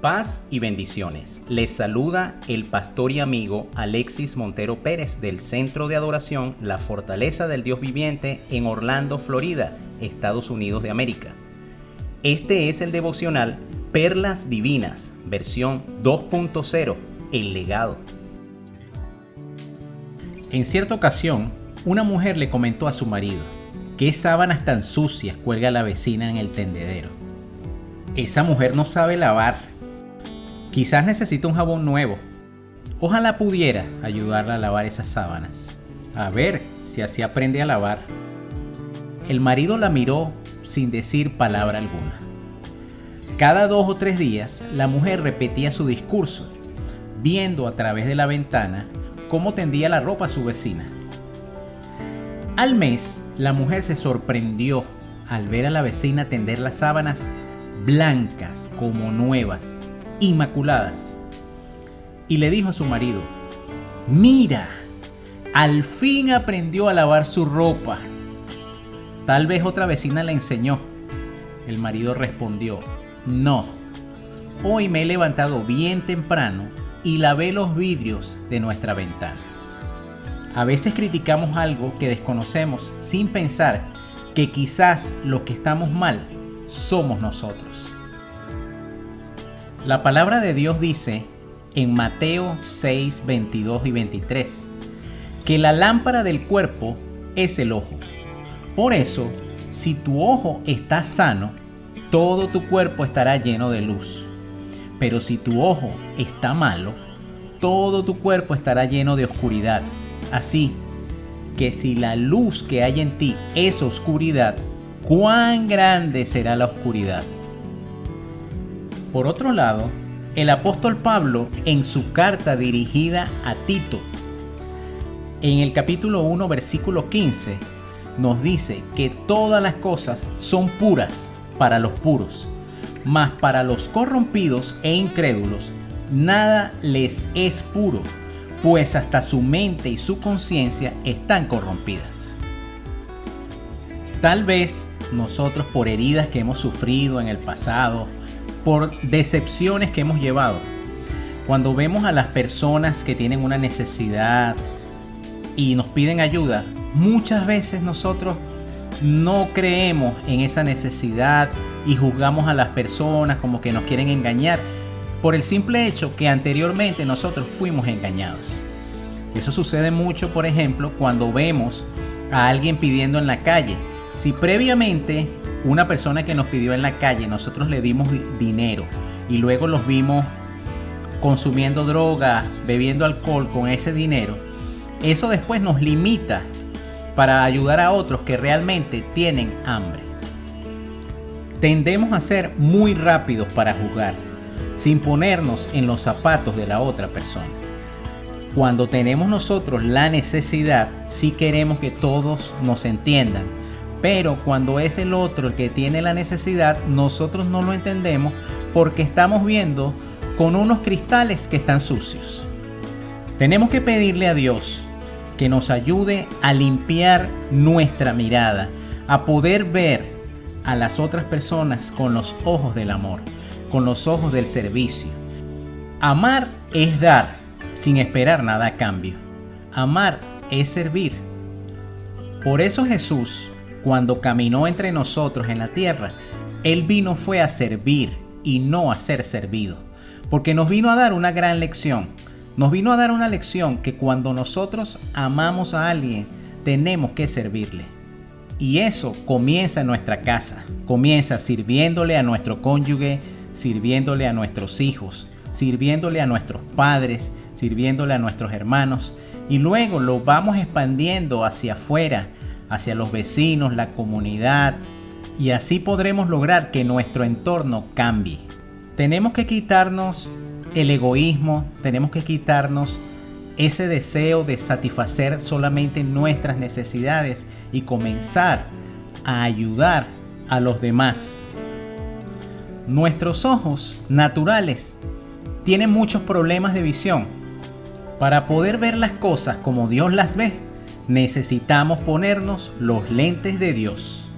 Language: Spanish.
Paz y bendiciones. Les saluda el pastor y amigo Alexis Montero Pérez del Centro de Adoración La Fortaleza del Dios Viviente en Orlando, Florida, Estados Unidos de América. Este es el devocional Perlas Divinas, versión 2.0, el legado. En cierta ocasión, una mujer le comentó a su marido, ¿qué sábanas tan sucias cuelga la vecina en el tendedero? Esa mujer no sabe lavar Quizás necesita un jabón nuevo. Ojalá pudiera ayudarla a lavar esas sábanas. A ver si así aprende a lavar. El marido la miró sin decir palabra alguna. Cada dos o tres días la mujer repetía su discurso, viendo a través de la ventana cómo tendía la ropa a su vecina. Al mes, la mujer se sorprendió al ver a la vecina tender las sábanas blancas como nuevas inmaculadas. Y le dijo a su marido, mira, al fin aprendió a lavar su ropa. Tal vez otra vecina le enseñó. El marido respondió, no, hoy me he levantado bien temprano y lavé los vidrios de nuestra ventana. A veces criticamos algo que desconocemos sin pensar que quizás lo que estamos mal somos nosotros. La palabra de Dios dice en Mateo 6, 22 y 23 que la lámpara del cuerpo es el ojo. Por eso, si tu ojo está sano, todo tu cuerpo estará lleno de luz. Pero si tu ojo está malo, todo tu cuerpo estará lleno de oscuridad. Así que si la luz que hay en ti es oscuridad, cuán grande será la oscuridad. Por otro lado, el apóstol Pablo en su carta dirigida a Tito, en el capítulo 1, versículo 15, nos dice que todas las cosas son puras para los puros, mas para los corrompidos e incrédulos nada les es puro, pues hasta su mente y su conciencia están corrompidas. Tal vez nosotros por heridas que hemos sufrido en el pasado, por decepciones que hemos llevado. Cuando vemos a las personas que tienen una necesidad y nos piden ayuda, muchas veces nosotros no creemos en esa necesidad y juzgamos a las personas como que nos quieren engañar por el simple hecho que anteriormente nosotros fuimos engañados. Eso sucede mucho, por ejemplo, cuando vemos a alguien pidiendo en la calle. Si previamente una persona que nos pidió en la calle, nosotros le dimos dinero y luego los vimos consumiendo droga, bebiendo alcohol con ese dinero, eso después nos limita para ayudar a otros que realmente tienen hambre. Tendemos a ser muy rápidos para juzgar, sin ponernos en los zapatos de la otra persona. Cuando tenemos nosotros la necesidad, sí queremos que todos nos entiendan pero cuando es el otro el que tiene la necesidad, nosotros no lo entendemos porque estamos viendo con unos cristales que están sucios. Tenemos que pedirle a Dios que nos ayude a limpiar nuestra mirada, a poder ver a las otras personas con los ojos del amor, con los ojos del servicio. Amar es dar sin esperar nada a cambio. Amar es servir. Por eso Jesús cuando caminó entre nosotros en la tierra, Él vino fue a servir y no a ser servido, porque nos vino a dar una gran lección. Nos vino a dar una lección que cuando nosotros amamos a alguien, tenemos que servirle. Y eso comienza en nuestra casa, comienza sirviéndole a nuestro cónyuge, sirviéndole a nuestros hijos, sirviéndole a nuestros padres, sirviéndole a nuestros hermanos, y luego lo vamos expandiendo hacia afuera, hacia los vecinos, la comunidad, y así podremos lograr que nuestro entorno cambie. Tenemos que quitarnos el egoísmo, tenemos que quitarnos ese deseo de satisfacer solamente nuestras necesidades y comenzar a ayudar a los demás. Nuestros ojos naturales tienen muchos problemas de visión. Para poder ver las cosas como Dios las ve, necesitamos ponernos los lentes de Dios.